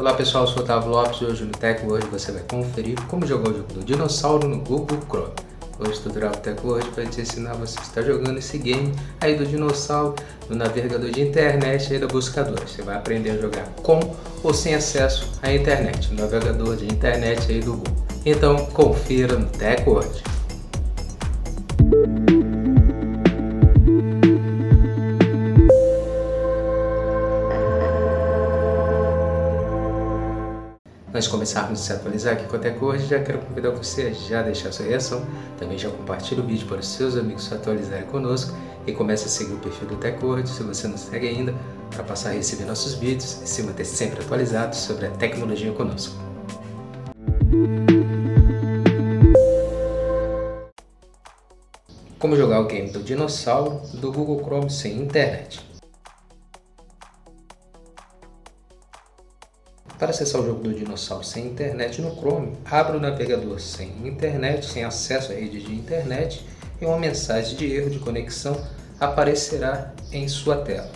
Olá pessoal, eu sou o Otávio Lopes e hoje no Tech Hoje você vai conferir como jogar o jogo do dinossauro no Google Chrome. Hoje o tutorial Tech Hoje vai te ensinar você a estar jogando esse game aí do dinossauro no navegador de internet aí do buscador. Você vai aprender a jogar com ou sem acesso à internet, no navegador de internet aí do Google. Então confira no Tech Hoje. De começarmos a se atualizar aqui com a TecHoje, já quero convidar você a já deixar sua reação, também já compartilhe o vídeo para os seus amigos se atualizarem conosco e comece a seguir o perfil do TecHoje se você não segue ainda, para passar a receber nossos vídeos e se manter sempre atualizado sobre a tecnologia conosco. Como jogar o game do dinossauro do Google Chrome sem internet. Para acessar o jogo do dinossauro sem internet no Chrome, abra o navegador sem internet, sem acesso à rede de internet e uma mensagem de erro de conexão aparecerá em sua tela.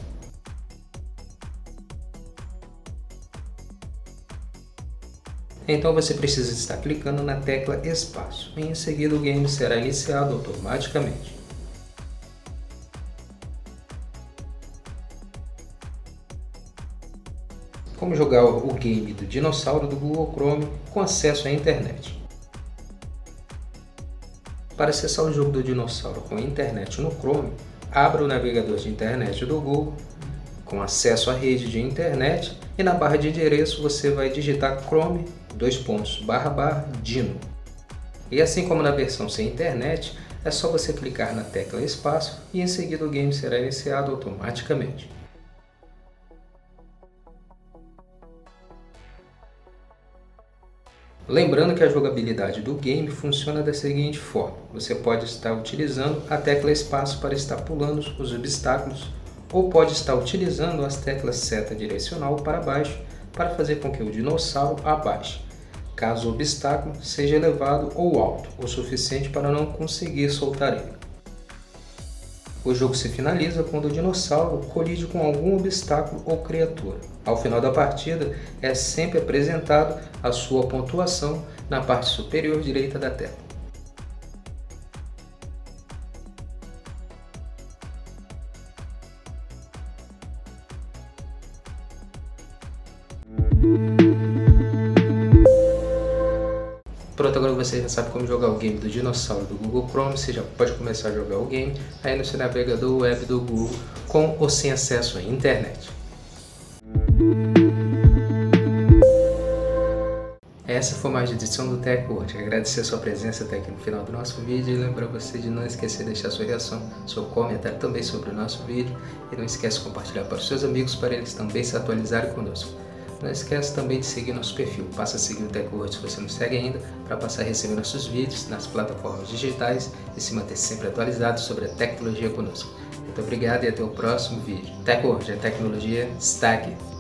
Então você precisa estar clicando na tecla espaço e em seguida o game será iniciado automaticamente. Como jogar o game do dinossauro do Google Chrome com acesso à internet. Para acessar o jogo do dinossauro com internet no Chrome, abra o navegador de internet do Google com acesso à rede de internet e na barra de endereço você vai digitar chrome dois pontos, barra, barra, dino. E assim como na versão sem internet, é só você clicar na tecla espaço e em seguida o game será iniciado automaticamente. Lembrando que a jogabilidade do game funciona da seguinte forma: você pode estar utilizando a tecla espaço para estar pulando os obstáculos, ou pode estar utilizando as teclas seta direcional para baixo para fazer com que o dinossauro abaixe, caso o obstáculo seja elevado ou alto o suficiente para não conseguir soltar ele. O jogo se finaliza quando o dinossauro colide com algum obstáculo ou criatura. Ao final da partida, é sempre apresentado a sua pontuação na parte superior direita da tela. Pronto, agora você já sabe como jogar o game do dinossauro do Google Chrome, você já pode começar a jogar o game aí no seu navegador web do Google com ou sem acesso à internet. Essa foi mais uma edição do Tech World. Agradecer a sua presença até aqui no final do nosso vídeo e lembrar você de não esquecer de deixar sua reação, seu comentário também sobre o nosso vídeo e não esqueça de compartilhar para os seus amigos para eles também se atualizarem conosco. Não esqueça também de seguir nosso perfil. Passa a seguir o TechWord se você não segue ainda, para passar a receber nossos vídeos nas plataformas digitais e se manter sempre atualizado sobre a tecnologia conosco. Muito obrigado e até o próximo vídeo. TechWord, a tecnologia está.